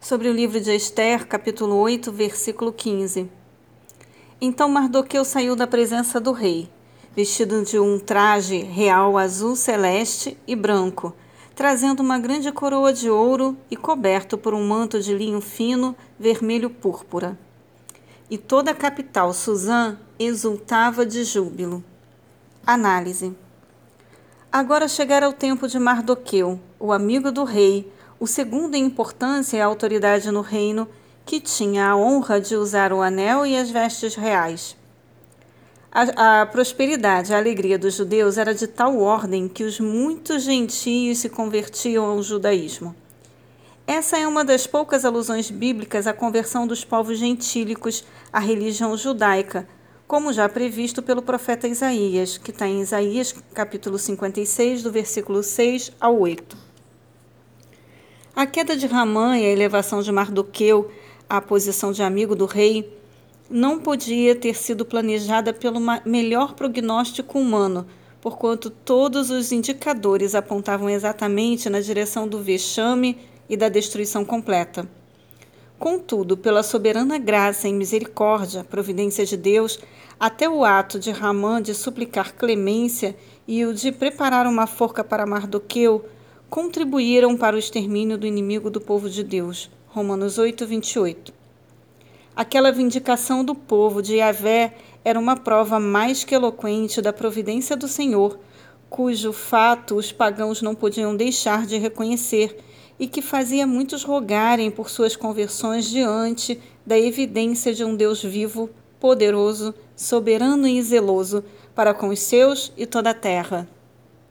sobre o livro de Esther, capítulo 8, versículo 15. Então Mardoqueu saiu da presença do rei, vestido de um traje real azul celeste e branco, trazendo uma grande coroa de ouro e coberto por um manto de linho fino, vermelho púrpura. E toda a capital, Suzã, exultava de júbilo. Análise. Agora chegara o tempo de Mardoqueu, o amigo do rei, o segundo em importância e autoridade no reino, que tinha a honra de usar o anel e as vestes reais. A, a, prosperidade, a alegria dos judeus era de tal ordem que os muitos gentios se convertiam ao judaísmo. Essa é uma das poucas alusões bíblicas à conversão dos povos gentílicos à religião judaica, como já previsto pelo profeta Isaías, que está em Isaías capítulo 56, do versículo 6 ao 8. A queda de Ramã e a elevação de Mardoqueu à posição de amigo do rei não podia ter sido planejada pelo melhor prognóstico humano, porquanto todos os indicadores apontavam exatamente na direção do vexame e da destruição completa. Contudo, pela soberana graça e misericórdia, providência de Deus, até o ato de Ramã de suplicar clemência e o de preparar uma forca para Mardoqueu contribuíram para o extermínio do inimigo do povo de Deus. Romanos 8, 28. Aquela vindicação do povo de Yahvé era uma prova mais que eloquente da providência do Senhor, cujo fato os pagãos não podiam deixar de reconhecer e que fazia muitos rogarem por suas conversões diante da evidência de um Deus vivo, poderoso, soberano e zeloso para com os seus e toda a terra.